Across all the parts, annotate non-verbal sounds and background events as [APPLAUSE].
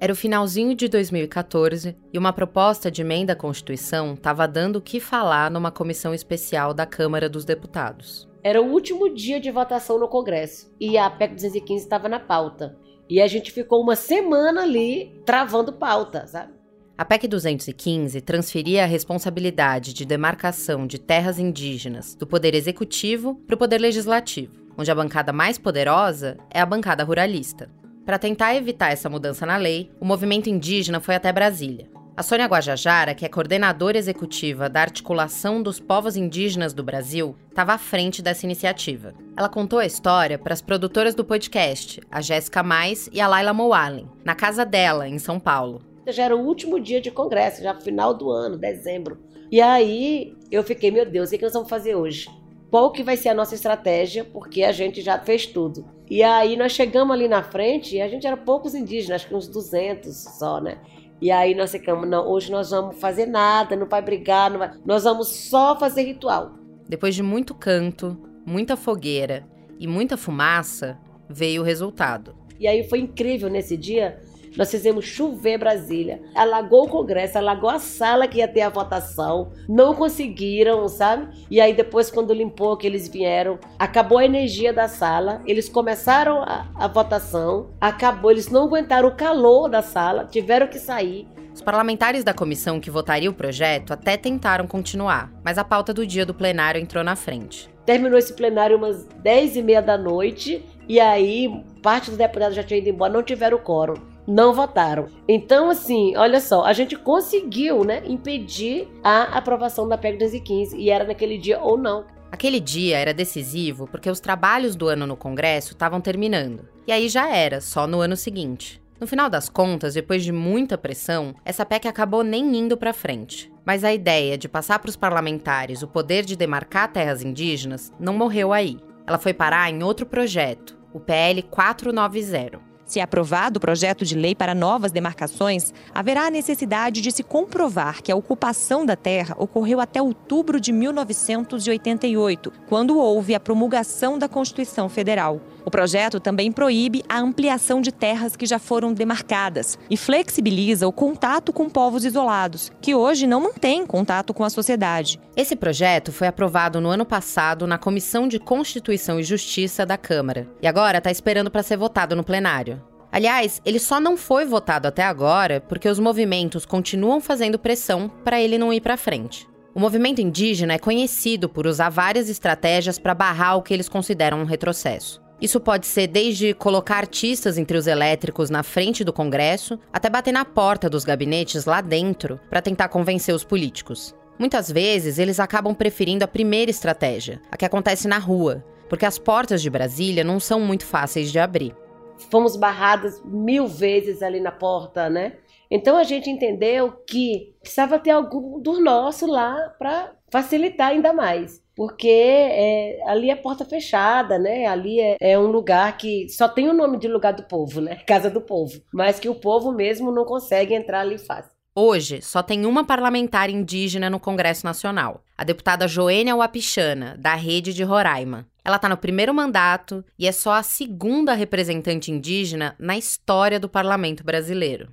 Era o finalzinho de 2014 e uma proposta de emenda à Constituição estava dando o que falar numa comissão especial da Câmara dos Deputados. Era o último dia de votação no Congresso e a PEC 215 estava na pauta. E a gente ficou uma semana ali travando pauta, sabe? A PEC 215 transferia a responsabilidade de demarcação de terras indígenas do Poder Executivo para o Poder Legislativo, onde a bancada mais poderosa é a bancada ruralista. Para tentar evitar essa mudança na lei, o movimento indígena foi até Brasília. A Sônia Guajajara, que é coordenadora executiva da Articulação dos Povos Indígenas do Brasil, estava à frente dessa iniciativa. Ela contou a história para as produtoras do podcast, a Jéssica Mais e a Laila Moalen, na casa dela, em São Paulo. Já era o último dia de congresso, já final do ano, dezembro. E aí eu fiquei, meu Deus, o que nós vamos fazer hoje? Qual que vai ser a nossa estratégia, porque a gente já fez tudo. E aí nós chegamos ali na frente e a gente era poucos indígenas, acho que uns 200 só, né? E aí nós ficamos, não, hoje nós vamos fazer nada, não vai brigar, não vai, nós vamos só fazer ritual. Depois de muito canto, muita fogueira e muita fumaça, veio o resultado. E aí foi incrível nesse dia, nós fizemos chover Brasília. Alagou o Congresso, alagou a sala que ia ter a votação. Não conseguiram, sabe? E aí depois, quando limpou que eles vieram, acabou a energia da sala. Eles começaram a, a votação. Acabou, eles não aguentaram o calor da sala, tiveram que sair. Os parlamentares da comissão que votaria o projeto até tentaram continuar, mas a pauta do dia do plenário entrou na frente. Terminou esse plenário umas 10 e meia da noite, e aí parte dos deputados já tinha ido embora, não tiveram quórum não votaram. Então, assim, olha só, a gente conseguiu, né, impedir a aprovação da PEC 215 e era naquele dia ou não. Aquele dia era decisivo porque os trabalhos do ano no Congresso estavam terminando. E aí já era, só no ano seguinte. No final das contas, depois de muita pressão, essa PEC acabou nem indo para frente. Mas a ideia de passar para os parlamentares o poder de demarcar terras indígenas não morreu aí. Ela foi parar em outro projeto, o PL 490. Se aprovado o projeto de lei para novas demarcações, haverá a necessidade de se comprovar que a ocupação da terra ocorreu até outubro de 1988, quando houve a promulgação da Constituição Federal. O projeto também proíbe a ampliação de terras que já foram demarcadas e flexibiliza o contato com povos isolados, que hoje não mantêm contato com a sociedade. Esse projeto foi aprovado no ano passado na Comissão de Constituição e Justiça da Câmara e agora está esperando para ser votado no plenário. Aliás, ele só não foi votado até agora porque os movimentos continuam fazendo pressão para ele não ir para frente. O movimento indígena é conhecido por usar várias estratégias para barrar o que eles consideram um retrocesso. Isso pode ser desde colocar artistas em trios elétricos na frente do Congresso, até bater na porta dos gabinetes lá dentro para tentar convencer os políticos. Muitas vezes eles acabam preferindo a primeira estratégia, a que acontece na rua, porque as portas de Brasília não são muito fáceis de abrir. Fomos barradas mil vezes ali na porta, né? Então a gente entendeu que precisava ter algum do nosso lá para facilitar ainda mais porque é, ali é porta fechada, né? Ali é, é, um lugar que só tem o nome de lugar do povo, né? [LAUGHS] Casa do povo, mas que o povo mesmo não consegue entrar ali fácil. Hoje, só tem uma parlamentar indígena no Congresso Nacional, a deputada Joênia Wapichana, da Rede de Roraima. Ela está no primeiro mandato e é só a segunda representante indígena na história do parlamento brasileiro.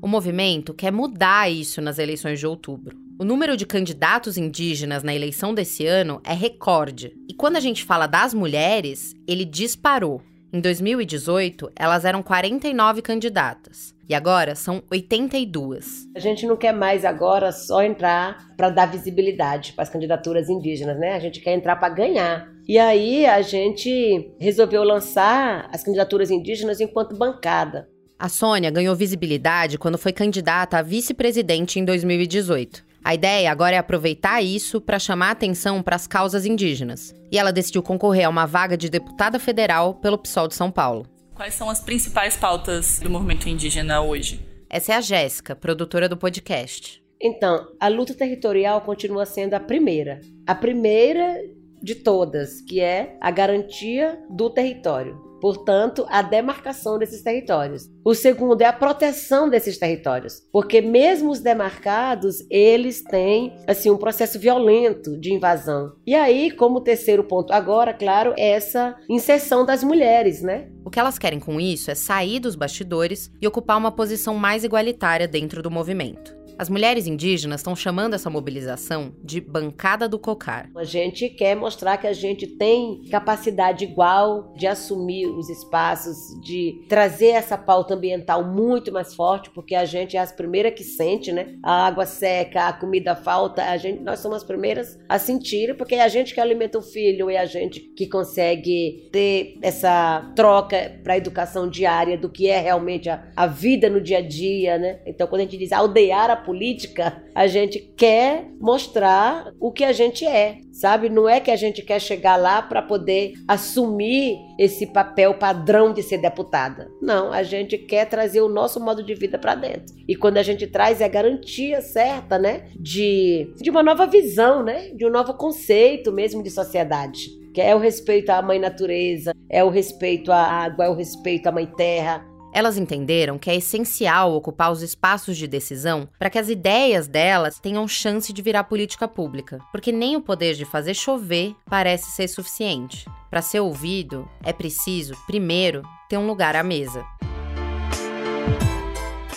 O movimento quer mudar isso nas eleições de outubro. O número de candidatos indígenas na eleição desse ano é recorde. E quando a gente fala das mulheres, ele disparou. Em 2018, elas eram 49 candidatas. E agora são 82. A gente não quer mais agora só entrar para dar visibilidade para as candidaturas indígenas, né? A gente quer entrar para ganhar. E aí a gente resolveu lançar as candidaturas indígenas enquanto bancada. A Sônia ganhou visibilidade quando foi candidata a vice-presidente em 2018. A ideia agora é aproveitar isso para chamar atenção para as causas indígenas. E ela decidiu concorrer a uma vaga de deputada federal pelo PSOL de São Paulo. Quais são as principais pautas do movimento indígena hoje? Essa é a Jéssica, produtora do podcast. Então, a luta territorial continua sendo a primeira. A primeira de todas, que é a garantia do território. Portanto, a demarcação desses territórios. O segundo é a proteção desses territórios, porque mesmo os demarcados, eles têm assim um processo violento de invasão. E aí, como terceiro ponto agora, claro, é essa inserção das mulheres, né? O que elas querem com isso é sair dos bastidores e ocupar uma posição mais igualitária dentro do movimento. As mulheres indígenas estão chamando essa mobilização de Bancada do Cocar. A gente quer mostrar que a gente tem capacidade igual de assumir os espaços, de trazer essa pauta ambiental muito mais forte, porque a gente é as primeiras que sente, né? A água seca, a comida falta, a gente, nós somos as primeiras a sentir, porque é a gente que alimenta o filho é a gente que consegue ter essa troca para a educação diária do que é realmente a, a vida no dia a dia, né? Então, quando a gente diz aldear a política, a gente quer mostrar o que a gente é, sabe? Não é que a gente quer chegar lá para poder assumir esse papel padrão de ser deputada. Não, a gente quer trazer o nosso modo de vida para dentro. E quando a gente traz é garantia certa, né, de, de uma nova visão, né, de um novo conceito mesmo de sociedade que é o respeito à mãe natureza, é o respeito à água, é o respeito à mãe terra, elas entenderam que é essencial ocupar os espaços de decisão para que as ideias delas tenham chance de virar política pública, porque nem o poder de fazer chover parece ser suficiente. Para ser ouvido, é preciso, primeiro, ter um lugar à mesa.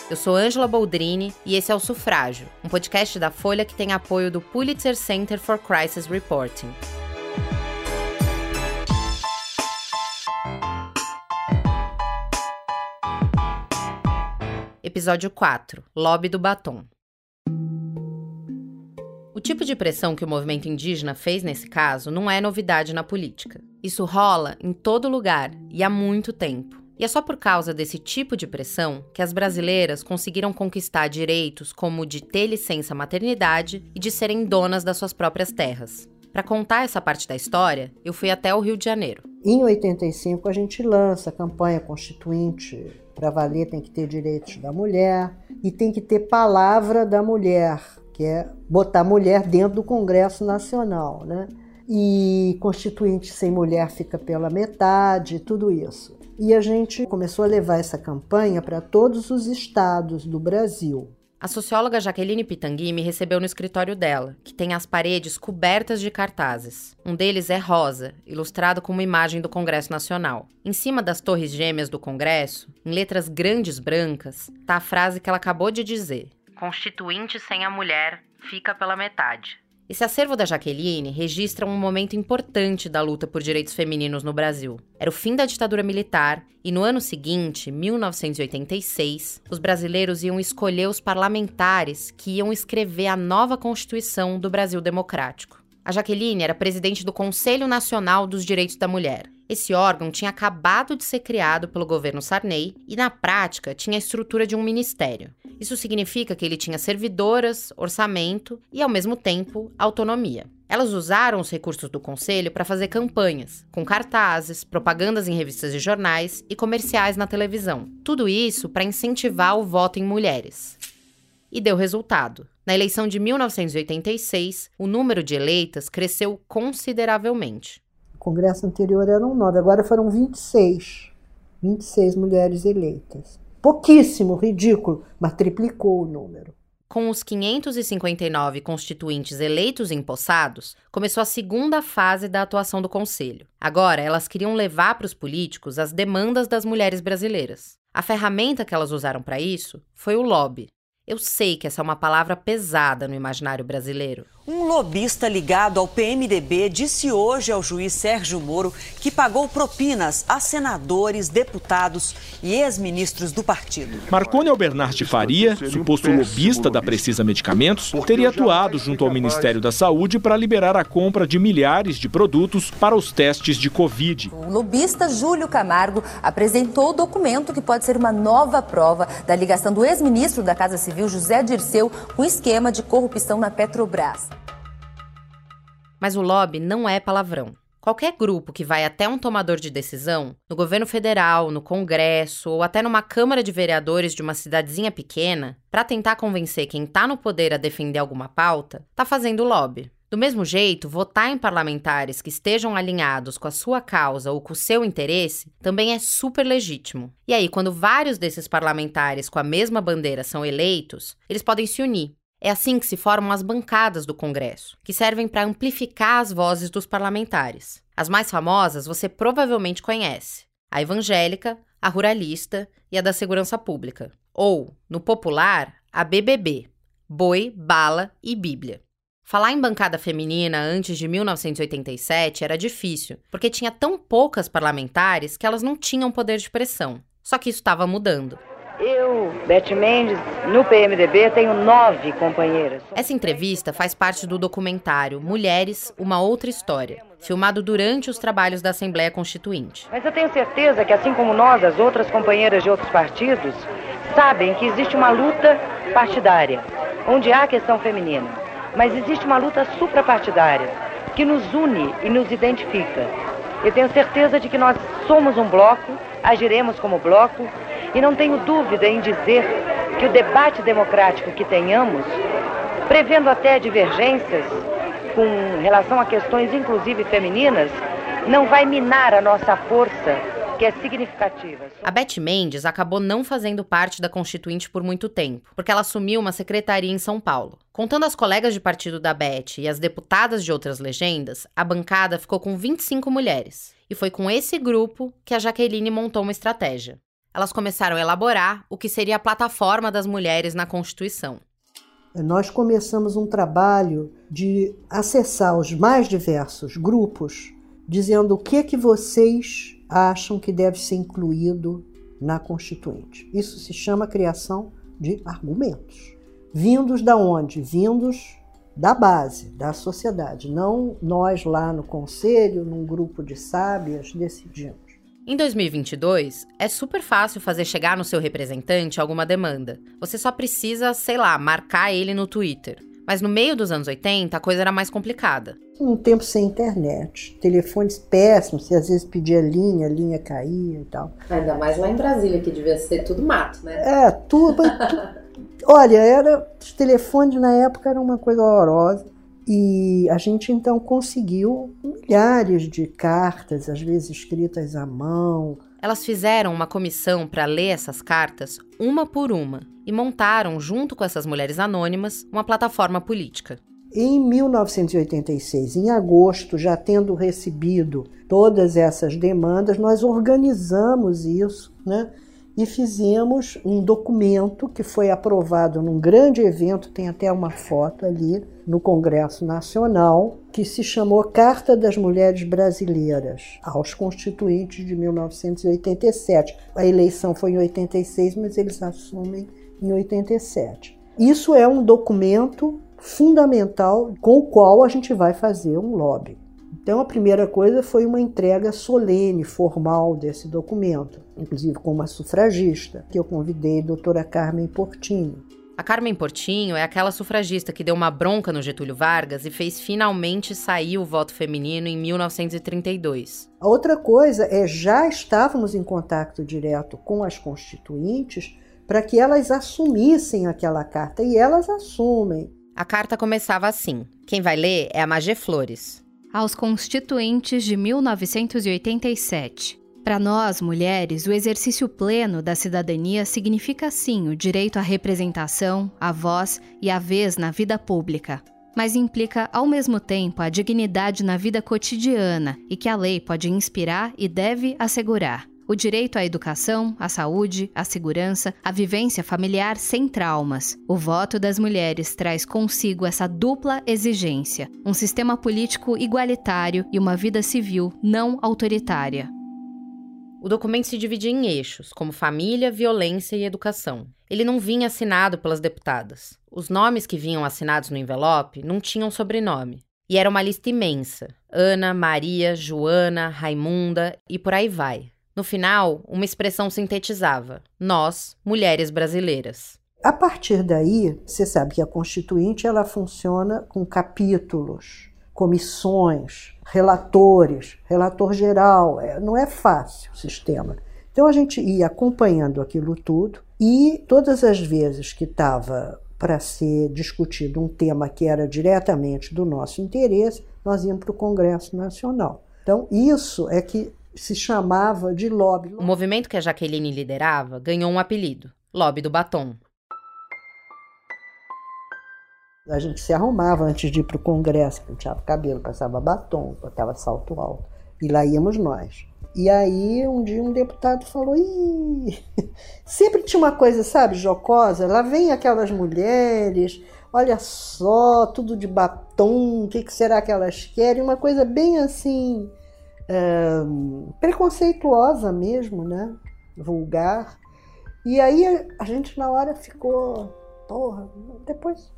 Eu sou Angela Boldrini e esse é o Sufrágio, um podcast da Folha que tem apoio do Pulitzer Center for Crisis Reporting. Episódio 4 Lobby do Batom. O tipo de pressão que o movimento indígena fez nesse caso não é novidade na política. Isso rola em todo lugar e há muito tempo. E é só por causa desse tipo de pressão que as brasileiras conseguiram conquistar direitos como o de ter licença maternidade e de serem donas das suas próprias terras. Para contar essa parte da história, eu fui até o Rio de Janeiro. Em 85 a gente lança a campanha constituinte para valer tem que ter direitos da mulher e tem que ter palavra da mulher, que é botar mulher dentro do Congresso Nacional, né? E constituinte sem mulher fica pela metade, tudo isso. E a gente começou a levar essa campanha para todos os estados do Brasil. A socióloga Jaqueline Pitangui me recebeu no escritório dela, que tem as paredes cobertas de cartazes. Um deles é rosa, ilustrado com uma imagem do Congresso Nacional. Em cima das torres gêmeas do Congresso, em letras grandes brancas, está a frase que ela acabou de dizer: Constituinte sem a mulher fica pela metade. Esse acervo da Jaqueline registra um momento importante da luta por direitos femininos no Brasil. Era o fim da ditadura militar e no ano seguinte, 1986, os brasileiros iam escolher os parlamentares que iam escrever a nova Constituição do Brasil Democrático. A Jaqueline era presidente do Conselho Nacional dos Direitos da Mulher. Esse órgão tinha acabado de ser criado pelo governo Sarney e, na prática, tinha a estrutura de um ministério. Isso significa que ele tinha servidoras, orçamento e, ao mesmo tempo, autonomia. Elas usaram os recursos do conselho para fazer campanhas, com cartazes, propagandas em revistas e jornais e comerciais na televisão. Tudo isso para incentivar o voto em mulheres. E deu resultado. Na eleição de 1986, o número de eleitas cresceu consideravelmente. O congresso anterior eram nove, agora foram 26. 26 mulheres eleitas. Pouquíssimo, ridículo, mas triplicou o número. Com os 559 constituintes eleitos e empossados, começou a segunda fase da atuação do Conselho. Agora, elas queriam levar para os políticos as demandas das mulheres brasileiras. A ferramenta que elas usaram para isso foi o lobby. Eu sei que essa é uma palavra pesada no imaginário brasileiro. Um lobista ligado ao PMDB disse hoje ao juiz Sérgio Moro que pagou propinas a senadores, deputados e ex-ministros do partido. Marconi Albernard Faria, suposto lobista da Precisa Medicamentos, teria atuado junto ao Ministério da Saúde para liberar a compra de milhares de produtos para os testes de Covid. O lobista Júlio Camargo apresentou o documento que pode ser uma nova prova da ligação do ex-ministro da Casa Civil, José Dirceu, com o esquema de corrupção na Petrobras. Mas o lobby não é palavrão. Qualquer grupo que vai até um tomador de decisão, no governo federal, no Congresso ou até numa Câmara de Vereadores de uma cidadezinha pequena, para tentar convencer quem está no poder a defender alguma pauta, está fazendo lobby. Do mesmo jeito, votar em parlamentares que estejam alinhados com a sua causa ou com o seu interesse também é super legítimo. E aí, quando vários desses parlamentares com a mesma bandeira são eleitos, eles podem se unir. É assim que se formam as bancadas do Congresso, que servem para amplificar as vozes dos parlamentares. As mais famosas você provavelmente conhece: a evangélica, a ruralista e a da segurança pública. Ou, no popular, a BBB: Boi, Bala e Bíblia. Falar em bancada feminina antes de 1987 era difícil, porque tinha tão poucas parlamentares que elas não tinham poder de pressão. Só que isso estava mudando. Eu, Beth Mendes, no PMDB tenho nove companheiras. Essa entrevista faz parte do documentário Mulheres, uma outra história, filmado durante os trabalhos da Assembleia Constituinte. Mas eu tenho certeza que, assim como nós, as outras companheiras de outros partidos, sabem que existe uma luta partidária, onde há questão feminina mas existe uma luta suprapartidária que nos une e nos identifica. Eu tenho certeza de que nós somos um bloco, agiremos como bloco e não tenho dúvida em dizer que o debate democrático que tenhamos, prevendo até divergências com relação a questões inclusive femininas, não vai minar a nossa força que é significativa. A Beth Mendes acabou não fazendo parte da Constituinte por muito tempo, porque ela assumiu uma secretaria em São Paulo. Contando as colegas de partido da Beth e as deputadas de outras legendas, a bancada ficou com 25 mulheres. E foi com esse grupo que a Jaqueline montou uma estratégia. Elas começaram a elaborar o que seria a plataforma das mulheres na Constituição. Nós começamos um trabalho de acessar os mais diversos grupos, dizendo o que que vocês acham que deve ser incluído na Constituinte. Isso se chama criação de argumentos. Vindos da onde? Vindos da base, da sociedade, não nós lá no conselho, num grupo de sábias, decidimos. Em 2022, é super fácil fazer chegar no seu representante alguma demanda. Você só precisa, sei lá, marcar ele no Twitter. Mas no meio dos anos 80, a coisa era mais complicada. Um tempo sem internet, telefones péssimos, você às vezes pedia linha, a linha caía e tal. Ainda mais lá em Brasília, que devia ser tudo mato, né? É, tudo. [LAUGHS] Olha, era, os telefones na época eram uma coisa horrorosa. E a gente então conseguiu milhares de cartas, às vezes escritas à mão, elas fizeram uma comissão para ler essas cartas uma por uma e montaram, junto com essas mulheres anônimas, uma plataforma política. Em 1986, em agosto, já tendo recebido todas essas demandas, nós organizamos isso, né? E fizemos um documento que foi aprovado num grande evento, tem até uma foto ali no Congresso Nacional, que se chamou Carta das Mulheres Brasileiras aos Constituintes de 1987. A eleição foi em 86, mas eles assumem em 87. Isso é um documento fundamental com o qual a gente vai fazer um lobby. Então, a primeira coisa foi uma entrega solene, formal desse documento, inclusive com uma sufragista, que eu convidei, a doutora Carmen Portinho. A Carmen Portinho é aquela sufragista que deu uma bronca no Getúlio Vargas e fez finalmente sair o voto feminino em 1932. A outra coisa é já estávamos em contato direto com as constituintes para que elas assumissem aquela carta e elas assumem. A carta começava assim: quem vai ler é a Magé Flores aos constituintes de 1987. Para nós, mulheres, o exercício pleno da cidadania significa sim o direito à representação, à voz e à vez na vida pública, mas implica ao mesmo tempo a dignidade na vida cotidiana e que a lei pode inspirar e deve assegurar. O direito à educação, à saúde, à segurança, à vivência familiar sem traumas. O voto das mulheres traz consigo essa dupla exigência: um sistema político igualitário e uma vida civil não autoritária. O documento se dividia em eixos, como família, violência e educação. Ele não vinha assinado pelas deputadas. Os nomes que vinham assinados no envelope não tinham sobrenome. E era uma lista imensa: Ana, Maria, Joana, Raimunda e por aí vai. No final, uma expressão sintetizava: Nós, mulheres brasileiras. A partir daí, você sabe que a Constituinte ela funciona com capítulos, comissões, relatores, relator geral. É, não é fácil o sistema. Então a gente ia acompanhando aquilo tudo e todas as vezes que estava para ser discutido um tema que era diretamente do nosso interesse, nós íamos para o Congresso Nacional. Então, isso é que se chamava de lobby. O movimento que a Jaqueline liderava ganhou um apelido: Lobby do Batom. A gente se arrumava antes de ir para o Congresso, penteava o cabelo, passava batom, botava salto alto. E lá íamos nós. E aí, um dia, um deputado falou: Ih, [LAUGHS] sempre tinha uma coisa, sabe, jocosa. Lá vem aquelas mulheres, olha só, tudo de batom, o que, que será que elas querem? Uma coisa bem assim, preconceituosa mesmo, né? Vulgar. E aí a gente na hora ficou, porra, depois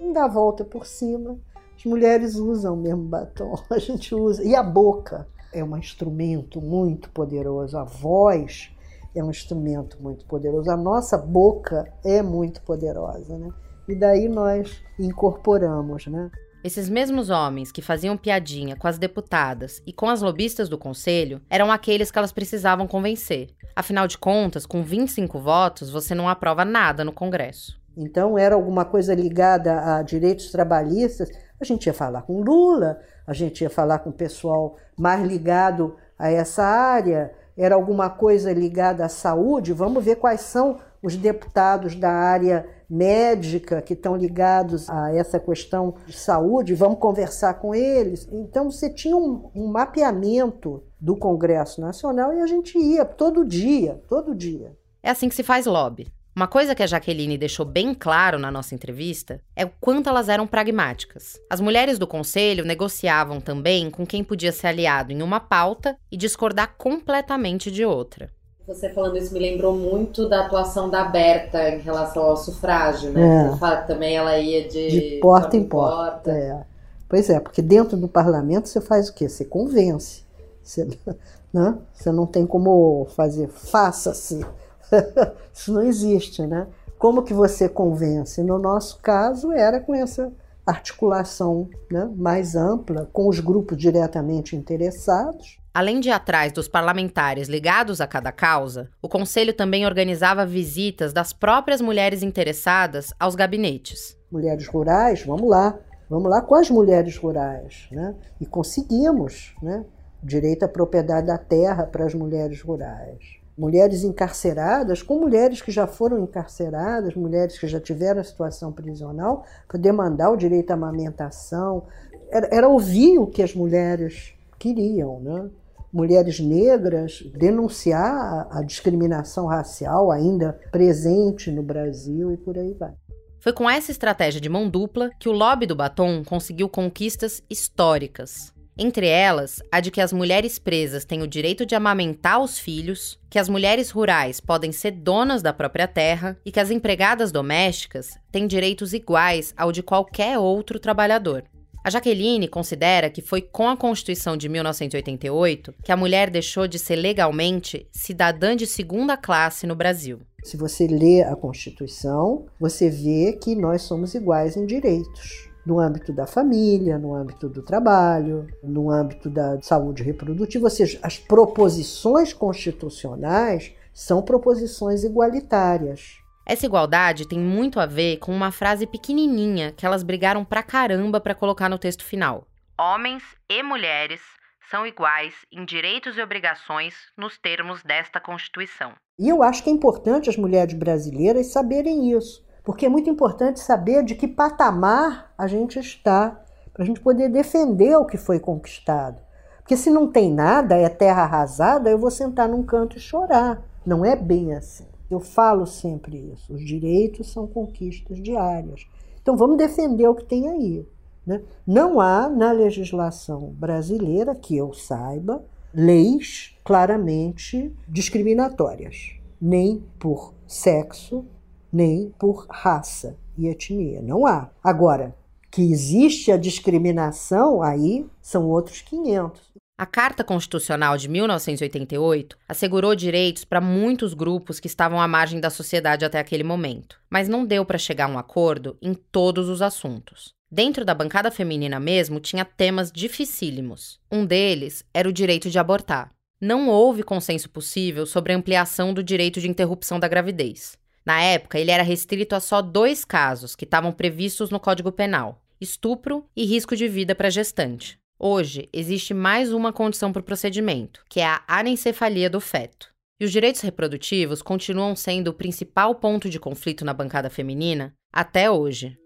não dá a volta por cima. As mulheres usam mesmo batom, [LAUGHS] a gente usa. E a boca é um instrumento muito poderoso, a voz é um instrumento muito poderoso, a nossa boca é muito poderosa, né? E daí nós incorporamos, né? Esses mesmos homens que faziam piadinha com as deputadas e com as lobistas do conselho eram aqueles que elas precisavam convencer. Afinal de contas, com 25 votos, você não aprova nada no Congresso. Então era alguma coisa ligada a direitos trabalhistas, a gente ia falar com Lula, a gente ia falar com o pessoal mais ligado a essa área, era alguma coisa ligada à saúde, vamos ver quais são os deputados da área médica que estão ligados a essa questão de saúde, vamos conversar com eles. Então você tinha um, um mapeamento do Congresso Nacional e a gente ia todo dia, todo dia. É assim que se faz lobby. Uma coisa que a Jaqueline deixou bem claro na nossa entrevista é o quanto elas eram pragmáticas. As mulheres do conselho negociavam também com quem podia ser aliado em uma pauta e discordar completamente de outra. Você falando isso me lembrou muito da atuação da Berta em relação ao sufrágio, né? É. Você fala que também ela ia de, de porta, em porta. porta. É. Pois é, porque dentro do parlamento você faz o quê? Você convence. Você, [LAUGHS] né? você não tem como fazer faça-se [LAUGHS] Isso não existe, né? Como que você convence? No nosso caso, era com essa articulação né, mais ampla, com os grupos diretamente interessados. Além de ir atrás dos parlamentares ligados a cada causa, o Conselho também organizava visitas das próprias mulheres interessadas aos gabinetes. Mulheres rurais, vamos lá, vamos lá com as mulheres rurais. Né? E conseguimos né? direito à propriedade da terra para as mulheres rurais mulheres encarceradas, com mulheres que já foram encarceradas, mulheres que já tiveram situação prisional, para demandar o direito à amamentação. Era, era, ouvir o que as mulheres queriam, né? Mulheres negras denunciar a, discriminação racial ainda presente no Brasil e por aí vai. Foi com essa estratégia de mão dupla que o lobby do batom conseguiu conquistas históricas. Entre elas, a de que as mulheres presas têm o direito de amamentar os filhos, que as mulheres rurais podem ser donas da própria terra e que as empregadas domésticas têm direitos iguais ao de qualquer outro trabalhador. A Jaqueline considera que foi com a Constituição de 1988 que a mulher deixou de ser legalmente cidadã de segunda classe no Brasil. Se você lê a Constituição, você vê que nós somos iguais em direitos no âmbito da família, no âmbito do trabalho, no âmbito da saúde reprodutiva, ou seja, as proposições constitucionais são proposições igualitárias. Essa igualdade tem muito a ver com uma frase pequenininha que elas brigaram pra caramba para colocar no texto final. Homens e mulheres são iguais em direitos e obrigações nos termos desta Constituição. E eu acho que é importante as mulheres brasileiras saberem isso porque é muito importante saber de que patamar a gente está, para a gente poder defender o que foi conquistado. Porque se não tem nada, é terra arrasada, eu vou sentar num canto e chorar. Não é bem assim. Eu falo sempre isso. Os direitos são conquistas diárias. Então vamos defender o que tem aí. Né? Não há na legislação brasileira, que eu saiba, leis claramente discriminatórias, nem por sexo, nem por raça e etnia. Não há. Agora, que existe a discriminação, aí são outros 500. A Carta Constitucional de 1988 assegurou direitos para muitos grupos que estavam à margem da sociedade até aquele momento, mas não deu para chegar a um acordo em todos os assuntos. Dentro da bancada feminina mesmo tinha temas dificílimos. Um deles era o direito de abortar. Não houve consenso possível sobre a ampliação do direito de interrupção da gravidez. Na época, ele era restrito a só dois casos que estavam previstos no Código Penal: estupro e risco de vida para gestante. Hoje, existe mais uma condição para o procedimento, que é a anencefalia do feto. E os direitos reprodutivos continuam sendo o principal ponto de conflito na bancada feminina até hoje.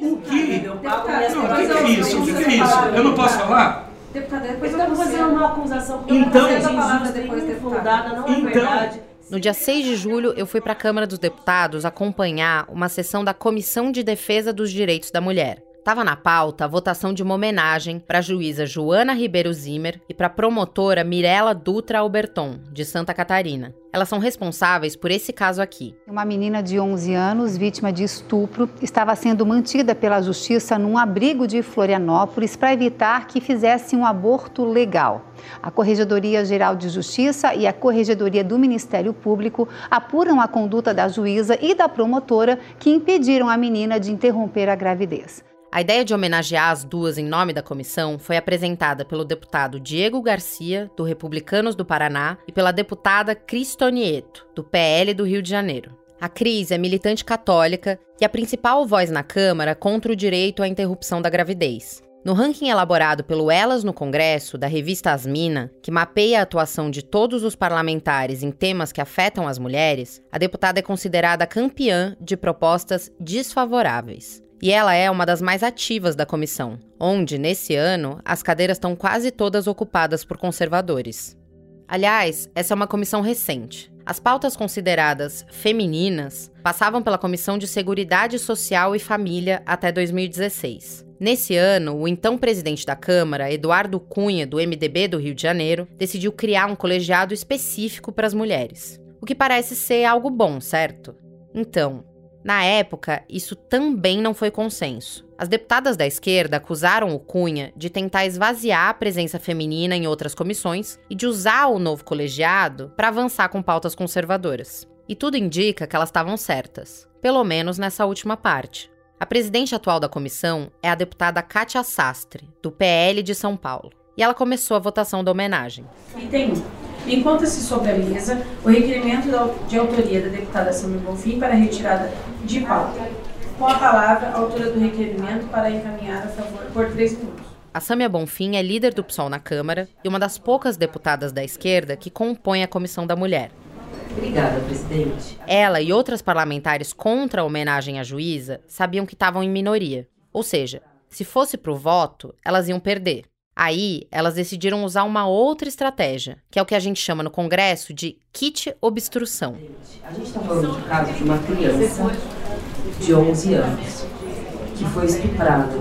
O que? Não, o que é isso? O que é isso? Eu não posso falar? Deputada, depois eu vou fazer uma acusação então, depois defundada, não é então, verdade. No dia 6 de julho, eu fui para a Câmara dos Deputados acompanhar uma sessão da Comissão de Defesa dos Direitos da Mulher. Estava na pauta a votação de uma homenagem para a juíza Joana Ribeiro Zimmer e para a promotora Mirela Dutra Alberton, de Santa Catarina. Elas são responsáveis por esse caso aqui. Uma menina de 11 anos, vítima de estupro, estava sendo mantida pela justiça num abrigo de Florianópolis para evitar que fizesse um aborto legal. A Corregedoria Geral de Justiça e a Corregedoria do Ministério Público apuram a conduta da juíza e da promotora que impediram a menina de interromper a gravidez. A ideia de homenagear as duas em nome da comissão foi apresentada pelo deputado Diego Garcia, do Republicanos do Paraná, e pela deputada Cristonieto, do PL do Rio de Janeiro. A Cris é militante católica e a principal voz na Câmara contra o direito à interrupção da gravidez. No ranking elaborado pelo Elas no Congresso, da revista Asmina, que mapeia a atuação de todos os parlamentares em temas que afetam as mulheres, a deputada é considerada campeã de propostas desfavoráveis. E ela é uma das mais ativas da comissão, onde, nesse ano, as cadeiras estão quase todas ocupadas por conservadores. Aliás, essa é uma comissão recente. As pautas consideradas femininas passavam pela Comissão de Seguridade Social e Família até 2016. Nesse ano, o então presidente da Câmara, Eduardo Cunha, do MDB do Rio de Janeiro, decidiu criar um colegiado específico para as mulheres. O que parece ser algo bom, certo? Então, na época, isso também não foi consenso. As deputadas da esquerda acusaram o Cunha de tentar esvaziar a presença feminina em outras comissões e de usar o novo colegiado para avançar com pautas conservadoras. E tudo indica que elas estavam certas, pelo menos nessa última parte. A presidente atual da comissão é a deputada Kátia Sastre, do PL de São Paulo. E ela começou a votação da homenagem. Item Encontra-se sobre a mesa o requerimento de autoria da deputada Samir Bonfim para retirada de pauta. Com a palavra, a autora do requerimento para encaminhar a favor por três minutos. A Samia Bonfim é líder do PSOL na Câmara e uma das poucas deputadas da esquerda que compõem a Comissão da Mulher. Obrigada, presidente. Ela e outras parlamentares contra a homenagem à juíza sabiam que estavam em minoria. Ou seja, se fosse para o voto, elas iam perder. Aí, elas decidiram usar uma outra estratégia, que é o que a gente chama no Congresso de kit obstrução. A gente está falando do caso de uma criança de 11 anos que foi estuprada,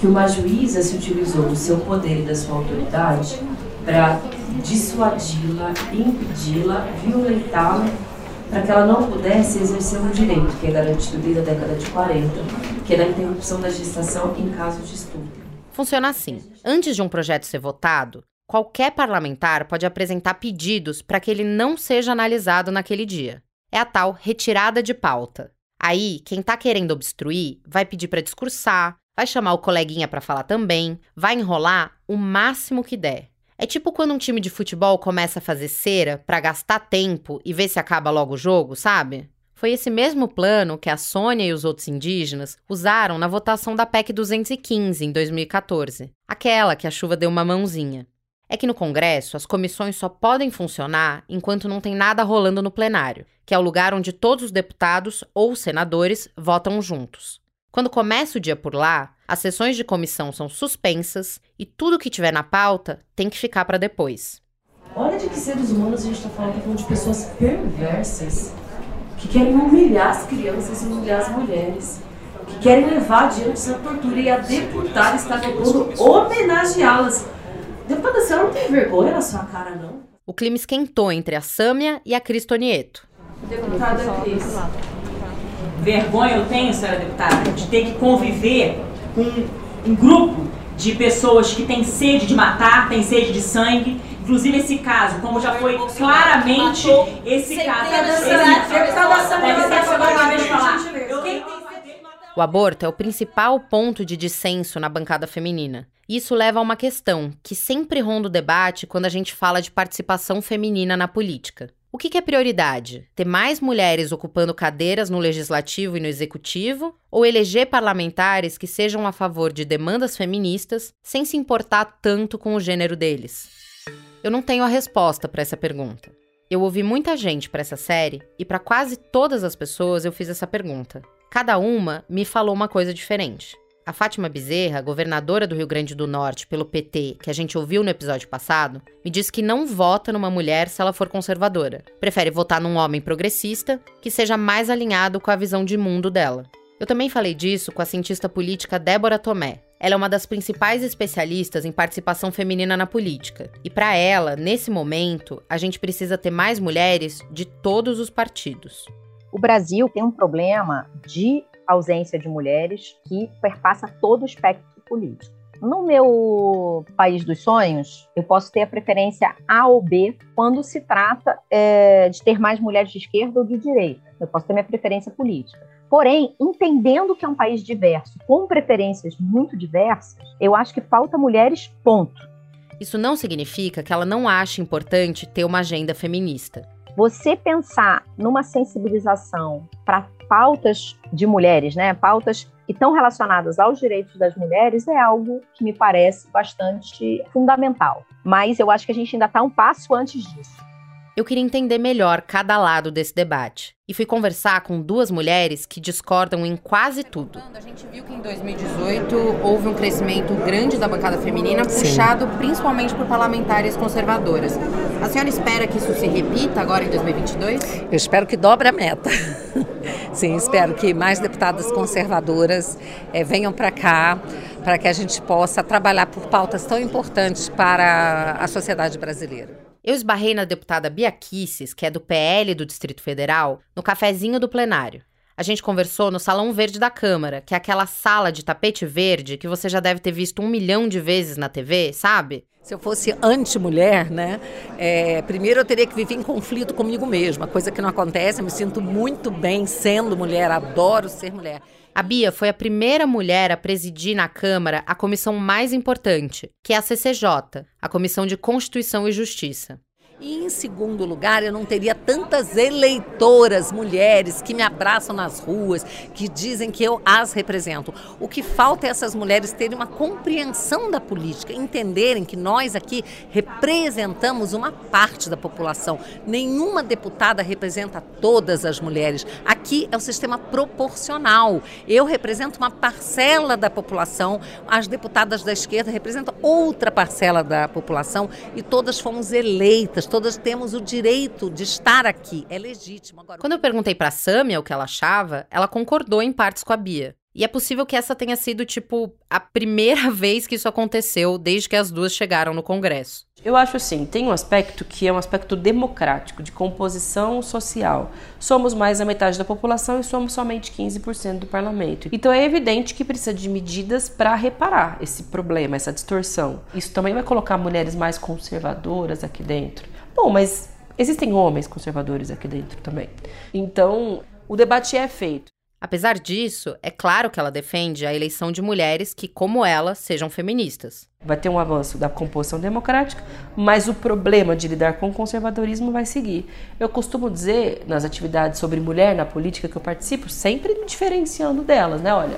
que uma juíza se utilizou do seu poder e da sua autoridade para dissuadi-la, impedi-la, violentá-la, para que ela não pudesse exercer um direito que é garantido desde a década de 40, que é da interrupção da gestação em caso de estupro. Funciona assim: antes de um projeto ser votado, qualquer parlamentar pode apresentar pedidos para que ele não seja analisado naquele dia. É a tal retirada de pauta. Aí, quem está querendo obstruir vai pedir para discursar, vai chamar o coleguinha para falar também, vai enrolar o máximo que der. É tipo quando um time de futebol começa a fazer cera para gastar tempo e ver se acaba logo o jogo, sabe? Foi esse mesmo plano que a Sônia e os outros indígenas usaram na votação da PEC 215 em 2014, aquela que a chuva deu uma mãozinha. É que no Congresso as comissões só podem funcionar enquanto não tem nada rolando no plenário, que é o lugar onde todos os deputados ou senadores votam juntos. Quando começa o dia por lá, as sessões de comissão são suspensas e tudo que tiver na pauta tem que ficar para depois. Olha de que seres humanos a gente está falando, tá falando de pessoas perversas que querem humilhar as crianças e humilhar as mulheres, que querem levar adiante essa tortura e a deputada está tentando homenageá-las. Deputada, a senhora não tem vergonha na sua cara, não? O clima esquentou entre a Sâmia e a Cristonieto. Deputada Cris. Vergonha eu tenho, senhora deputada, de ter que conviver com um grupo de pessoas que têm sede de matar, têm sede de sangue, Inclusive esse caso, como já foi claramente esse caso. O aborto é o principal ponto de dissenso na bancada feminina. Isso leva a uma questão que sempre ronda o debate quando a gente fala de participação feminina na política. O que, que é prioridade? Ter mais mulheres ocupando cadeiras no legislativo e no executivo? Ou eleger parlamentares que sejam a favor de demandas feministas sem se importar tanto com o gênero deles? Eu não tenho a resposta para essa pergunta. Eu ouvi muita gente para essa série e para quase todas as pessoas eu fiz essa pergunta. Cada uma me falou uma coisa diferente. A Fátima Bezerra, governadora do Rio Grande do Norte pelo PT, que a gente ouviu no episódio passado, me disse que não vota numa mulher se ela for conservadora. Prefere votar num homem progressista que seja mais alinhado com a visão de mundo dela. Eu também falei disso com a cientista política Débora Tomé. Ela é uma das principais especialistas em participação feminina na política. E para ela, nesse momento, a gente precisa ter mais mulheres de todos os partidos. O Brasil tem um problema de ausência de mulheres que perpassa todo o espectro político. No meu país dos sonhos, eu posso ter a preferência A ou B quando se trata é, de ter mais mulheres de esquerda ou de direita. Eu posso ter minha preferência política. Porém, entendendo que é um país diverso, com preferências muito diversas, eu acho que falta mulheres, ponto. Isso não significa que ela não ache importante ter uma agenda feminista. Você pensar numa sensibilização para pautas de mulheres, né? Pautas que estão relacionadas aos direitos das mulheres é algo que me parece bastante fundamental. Mas eu acho que a gente ainda está um passo antes disso. Eu queria entender melhor cada lado desse debate e fui conversar com duas mulheres que discordam em quase tudo. A gente viu que em 2018 houve um crescimento grande da bancada feminina, puxado Sim. principalmente por parlamentares conservadoras. A senhora espera que isso se repita agora em 2022? Eu espero que dobre a meta. [LAUGHS] Sim, espero que mais deputadas conservadoras é, venham para cá para que a gente possa trabalhar por pautas tão importantes para a sociedade brasileira. Eu esbarrei na deputada Bia Kisses, que é do PL do Distrito Federal, no cafezinho do plenário. A gente conversou no Salão Verde da Câmara, que é aquela sala de tapete verde que você já deve ter visto um milhão de vezes na TV, sabe? Se eu fosse anti-mulher, né? É, primeiro eu teria que viver em conflito comigo mesma, coisa que não acontece. Eu me sinto muito bem sendo mulher, adoro ser mulher. A Bia foi a primeira mulher a presidir na Câmara a comissão mais importante, que é a CCJ, a Comissão de Constituição e Justiça. E em segundo lugar, eu não teria tantas eleitoras mulheres que me abraçam nas ruas, que dizem que eu as represento. O que falta é essas mulheres terem uma compreensão da política, entenderem que nós aqui representamos uma parte da população. Nenhuma deputada representa todas as mulheres. Aqui é o sistema proporcional. Eu represento uma parcela da população, as deputadas da esquerda representam outra parcela da população e todas fomos eleitas todas temos o direito de estar aqui. É legítimo. Agora... Quando eu perguntei para Samia o que ela achava, ela concordou em partes com a Bia. E é possível que essa tenha sido, tipo, a primeira [LAUGHS] vez que isso aconteceu desde que as duas chegaram no Congresso. Eu acho assim, tem um aspecto que é um aspecto democrático, de composição social. Somos mais da metade da população e somos somente 15% do parlamento. Então é evidente que precisa de medidas para reparar esse problema, essa distorção. Isso também vai colocar mulheres mais conservadoras aqui dentro. Bom, mas existem homens conservadores aqui dentro também. Então, o debate é feito. Apesar disso, é claro que ela defende a eleição de mulheres que, como ela, sejam feministas. Vai ter um avanço da composição democrática, mas o problema de lidar com o conservadorismo vai seguir. Eu costumo dizer nas atividades sobre mulher na política que eu participo, sempre me diferenciando delas, né? Olha,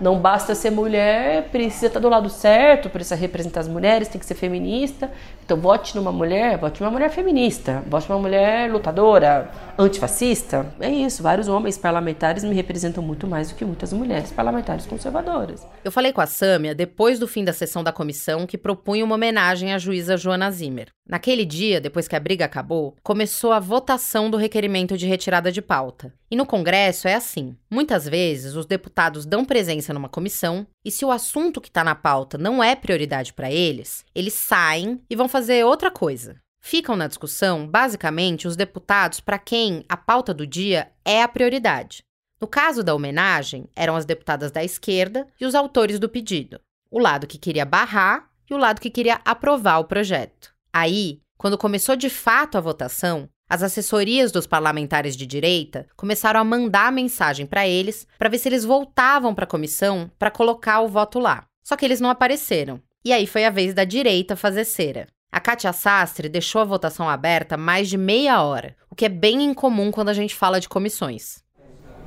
não basta ser mulher, precisa estar do lado certo, precisa representar as mulheres, tem que ser feminista. Então vote numa mulher, vote numa mulher feminista, vote numa mulher lutadora, antifascista. É isso, vários homens parlamentares me representam muito mais do que muitas mulheres parlamentares conservadoras. Eu falei com a Sâmia depois do fim da sessão da comissão que propunha uma homenagem à juíza Joana Zimmer. Naquele dia, depois que a briga acabou, começou a votação do requerimento de retirada de pauta. E no Congresso é assim: muitas vezes os deputados dão presença numa comissão e, se o assunto que está na pauta não é prioridade para eles, eles saem e vão fazer outra coisa. Ficam na discussão, basicamente, os deputados para quem a pauta do dia é a prioridade. No caso da homenagem, eram as deputadas da esquerda e os autores do pedido. O lado que queria barrar e o lado que queria aprovar o projeto. Aí, quando começou de fato a votação, as assessorias dos parlamentares de direita começaram a mandar mensagem para eles para ver se eles voltavam para a comissão para colocar o voto lá. Só que eles não apareceram. E aí foi a vez da direita fazer cera. A Kátia Sastre deixou a votação aberta mais de meia hora, o que é bem incomum quando a gente fala de comissões.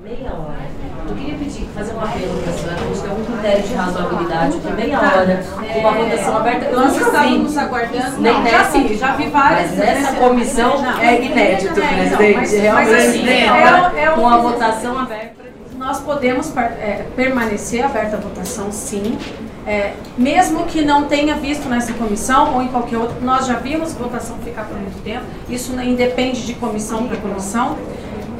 Meia hora. Eu queria pedir, fazer uma pergunta, senhora. A gente tem um critério de razoabilidade que meia hora, com uma votação aberta. Eu Nós estávamos aguardando. Nem já vi, já vi várias. Mas nessa- comissão Não. é inédito, É, presidente. mas- Realmente, mas assim, é o- é o- com a votação aberta. Nós podemos é, permanecer aberta a votação, sim. É, mesmo que não tenha visto nessa comissão ou em qualquer outra, nós já vimos votação ficar por muito tempo, isso independe de comissão para comissão.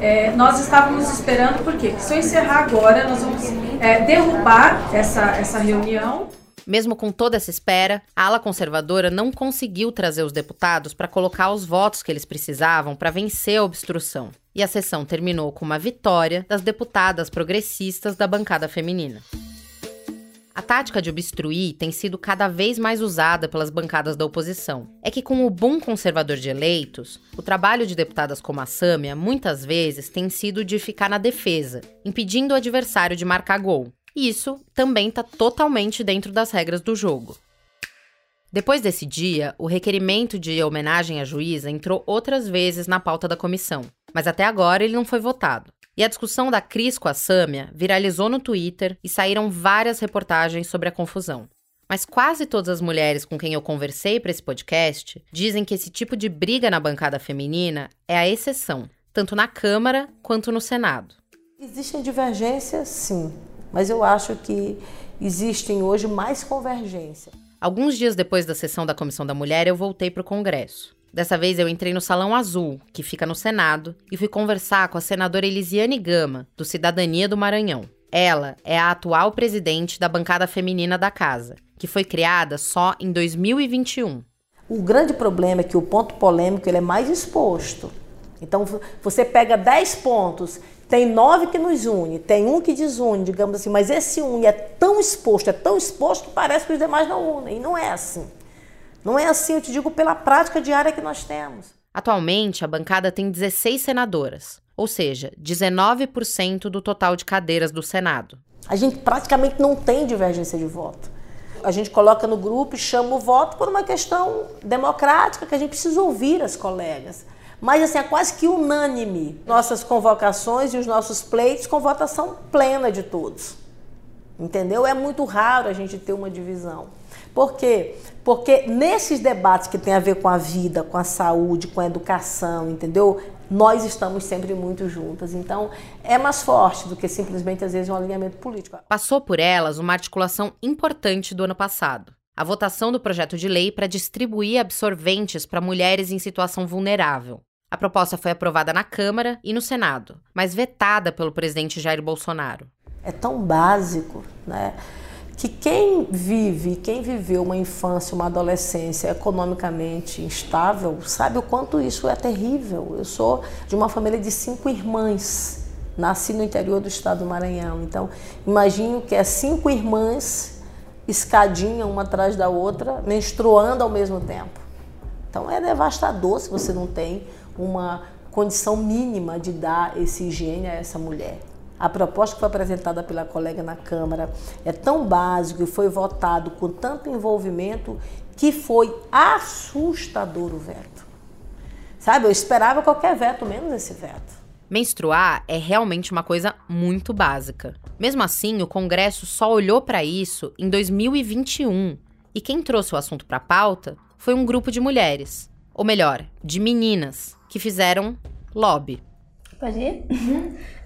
É, nós estávamos esperando, porque se eu encerrar agora, nós vamos é, derrubar essa, essa reunião. Mesmo com toda essa espera, a ala conservadora não conseguiu trazer os deputados para colocar os votos que eles precisavam para vencer a obstrução. E a sessão terminou com uma vitória das deputadas progressistas da bancada feminina. A tática de obstruir tem sido cada vez mais usada pelas bancadas da oposição. É que, com o boom conservador de eleitos, o trabalho de deputadas como a Sâmia muitas vezes tem sido de ficar na defesa, impedindo o adversário de marcar gol. E isso também está totalmente dentro das regras do jogo. Depois desse dia, o requerimento de homenagem à juíza entrou outras vezes na pauta da comissão, mas até agora ele não foi votado. E a discussão da Cris com a Sâmia viralizou no Twitter e saíram várias reportagens sobre a confusão. Mas quase todas as mulheres com quem eu conversei para esse podcast dizem que esse tipo de briga na bancada feminina é a exceção, tanto na Câmara quanto no Senado. Existem divergências, sim, mas eu acho que existem hoje mais convergência. Alguns dias depois da sessão da Comissão da Mulher, eu voltei para o Congresso. Dessa vez eu entrei no Salão Azul, que fica no Senado, e fui conversar com a senadora Elisiane Gama, do Cidadania do Maranhão. Ela é a atual presidente da bancada feminina da casa, que foi criada só em 2021. O grande problema é que o ponto polêmico ele é mais exposto. Então você pega 10 pontos, tem nove que nos une, tem um que desune, digamos assim, mas esse um é tão exposto, é tão exposto que parece que os demais não unem. E não é assim. Não é assim, eu te digo, pela prática diária que nós temos. Atualmente, a bancada tem 16 senadoras, ou seja, 19% do total de cadeiras do Senado. A gente praticamente não tem divergência de voto. A gente coloca no grupo e chama o voto por uma questão democrática que a gente precisa ouvir as colegas. Mas assim, é quase que unânime nossas convocações e os nossos pleitos com votação plena de todos. Entendeu? É muito raro a gente ter uma divisão. Por quê? Porque nesses debates que tem a ver com a vida, com a saúde, com a educação, entendeu? Nós estamos sempre muito juntas. Então, é mais forte do que simplesmente, às vezes, um alinhamento político. Passou por elas uma articulação importante do ano passado. A votação do projeto de lei para distribuir absorventes para mulheres em situação vulnerável. A proposta foi aprovada na Câmara e no Senado, mas vetada pelo presidente Jair Bolsonaro. É tão básico, né? Que quem vive, quem viveu uma infância, uma adolescência economicamente instável, sabe o quanto isso é terrível. Eu sou de uma família de cinco irmãs, nasci no interior do estado do Maranhão. Então, imagino que é cinco irmãs, escadinha uma atrás da outra, menstruando ao mesmo tempo. Então, é devastador se você não tem uma condição mínima de dar esse higiene a essa mulher. A proposta que foi apresentada pela colega na Câmara é tão básico e foi votado com tanto envolvimento que foi assustador o veto. Sabe, eu esperava qualquer veto, menos esse veto. Menstruar é realmente uma coisa muito básica. Mesmo assim, o Congresso só olhou para isso em 2021. E quem trouxe o assunto para a pauta foi um grupo de mulheres, ou melhor, de meninas, que fizeram lobby. Pode ir?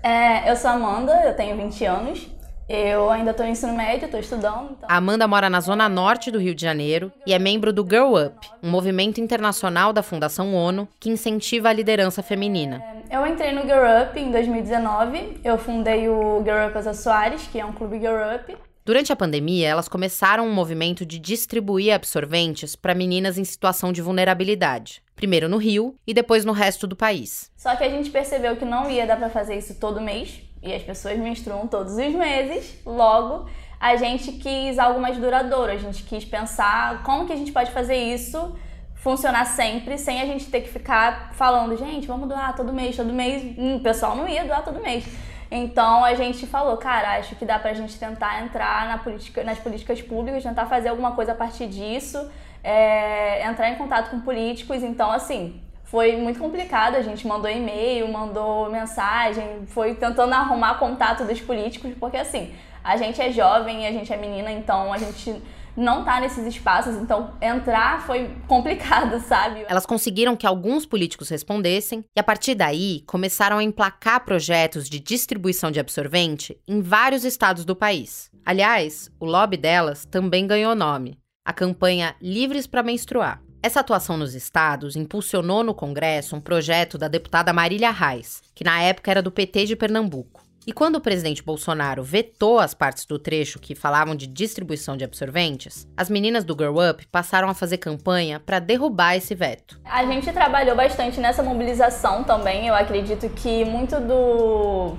É, eu sou Amanda, eu tenho 20 anos. Eu ainda estou no ensino médio, estou estudando. Então... Amanda mora na zona norte do Rio de Janeiro e é membro do Girl Up, um movimento internacional da Fundação ONU que incentiva a liderança feminina. Eu entrei no Girl Up em 2019. Eu fundei o Girl Up Asa Soares, que é um clube Girl Up. Durante a pandemia, elas começaram um movimento de distribuir absorventes para meninas em situação de vulnerabilidade. Primeiro no Rio e depois no resto do país. Só que a gente percebeu que não ia dar para fazer isso todo mês, e as pessoas menstruam todos os meses, logo a gente quis algo mais duradouro, a gente quis pensar como que a gente pode fazer isso funcionar sempre, sem a gente ter que ficar falando, gente, vamos doar todo mês, todo mês. Hum, o pessoal não ia doar todo mês. Então a gente falou, cara, acho que dá pra gente tentar entrar na política, nas políticas públicas, tentar fazer alguma coisa a partir disso, é, entrar em contato com políticos. Então, assim, foi muito complicado. A gente mandou e-mail, mandou mensagem, foi tentando arrumar contato dos políticos, porque assim, a gente é jovem, a gente é menina, então a gente não tá nesses espaços, então entrar foi complicado, [LAUGHS] sabe? Elas conseguiram que alguns políticos respondessem e a partir daí começaram a emplacar projetos de distribuição de absorvente em vários estados do país. Aliás, o lobby delas também ganhou nome: a campanha Livres para Menstruar. Essa atuação nos estados impulsionou no Congresso um projeto da deputada Marília Reis, que na época era do PT de Pernambuco. E quando o presidente Bolsonaro vetou as partes do trecho que falavam de distribuição de absorventes, as meninas do Grow Up passaram a fazer campanha para derrubar esse veto. A gente trabalhou bastante nessa mobilização também. Eu acredito que muito do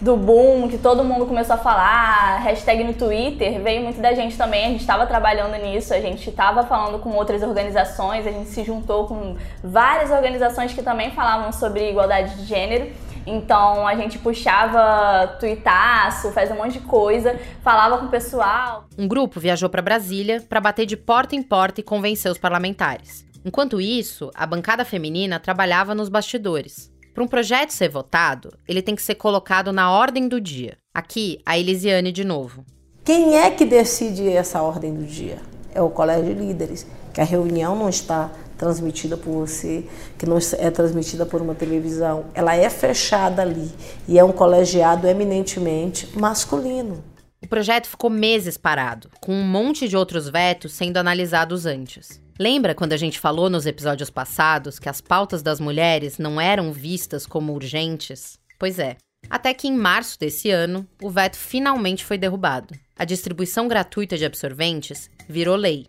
do boom, que todo mundo começou a falar, hashtag no Twitter, veio muito da gente também. A gente estava trabalhando nisso, a gente estava falando com outras organizações, a gente se juntou com várias organizações que também falavam sobre igualdade de gênero. Então a gente puxava tuitaço, fazia um monte de coisa, falava com o pessoal. Um grupo viajou para Brasília para bater de porta em porta e convencer os parlamentares. Enquanto isso, a bancada feminina trabalhava nos bastidores. Para um projeto ser votado, ele tem que ser colocado na ordem do dia. Aqui, a Elisiane de novo. Quem é que decide essa ordem do dia? É o colégio de líderes, que a reunião não está transmitida por você, que não é transmitida por uma televisão. Ela é fechada ali e é um colegiado eminentemente masculino. O projeto ficou meses parado, com um monte de outros vetos sendo analisados antes. Lembra quando a gente falou nos episódios passados que as pautas das mulheres não eram vistas como urgentes? Pois é. Até que em março desse ano, o veto finalmente foi derrubado. A distribuição gratuita de absorventes virou lei.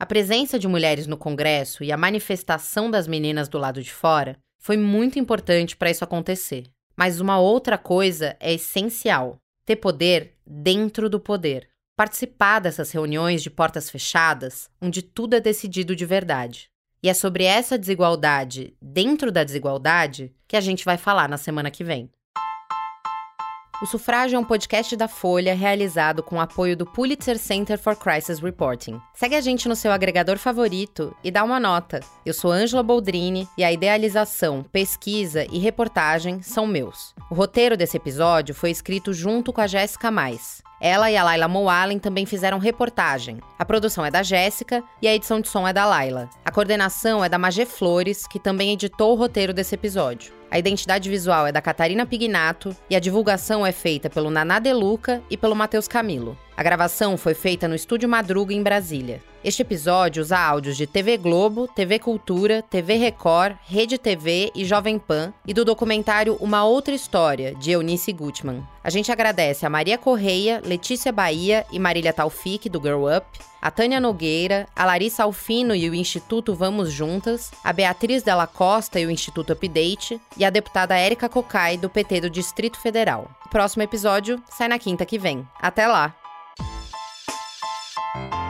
A presença de mulheres no Congresso e a manifestação das meninas do lado de fora foi muito importante para isso acontecer. Mas uma outra coisa é essencial: ter poder dentro do poder participar dessas reuniões de portas fechadas, onde tudo é decidido de verdade. E é sobre essa desigualdade dentro da desigualdade que a gente vai falar na semana que vem. O Sufrágio é um podcast da Folha realizado com o apoio do Pulitzer Center for Crisis Reporting. Segue a gente no seu agregador favorito e dá uma nota. Eu sou Ângela Boldrini e a idealização, pesquisa e reportagem são meus. O roteiro desse episódio foi escrito junto com a Jéssica Mais. Ela e a Laila Moalen também fizeram reportagem. A produção é da Jéssica e a edição de som é da Laila. A coordenação é da Magé Flores, que também editou o roteiro desse episódio. A identidade visual é da Catarina Pignato e a divulgação é feita pelo Naná Deluca e pelo Matheus Camilo. A gravação foi feita no Estúdio Madruga, em Brasília. Este episódio usa áudios de TV Globo, TV Cultura, TV Record, Rede TV e Jovem Pan e do documentário Uma Outra História, de Eunice Gutman. A gente agradece a Maria Correia, Letícia Bahia e Marília Taufik, do Girl Up, a Tânia Nogueira, a Larissa Alfino e o Instituto Vamos Juntas, a Beatriz Della Costa e o Instituto Update e a deputada Érica Cocai, do PT do Distrito Federal. O próximo episódio sai na quinta que vem. Até lá! Thank you.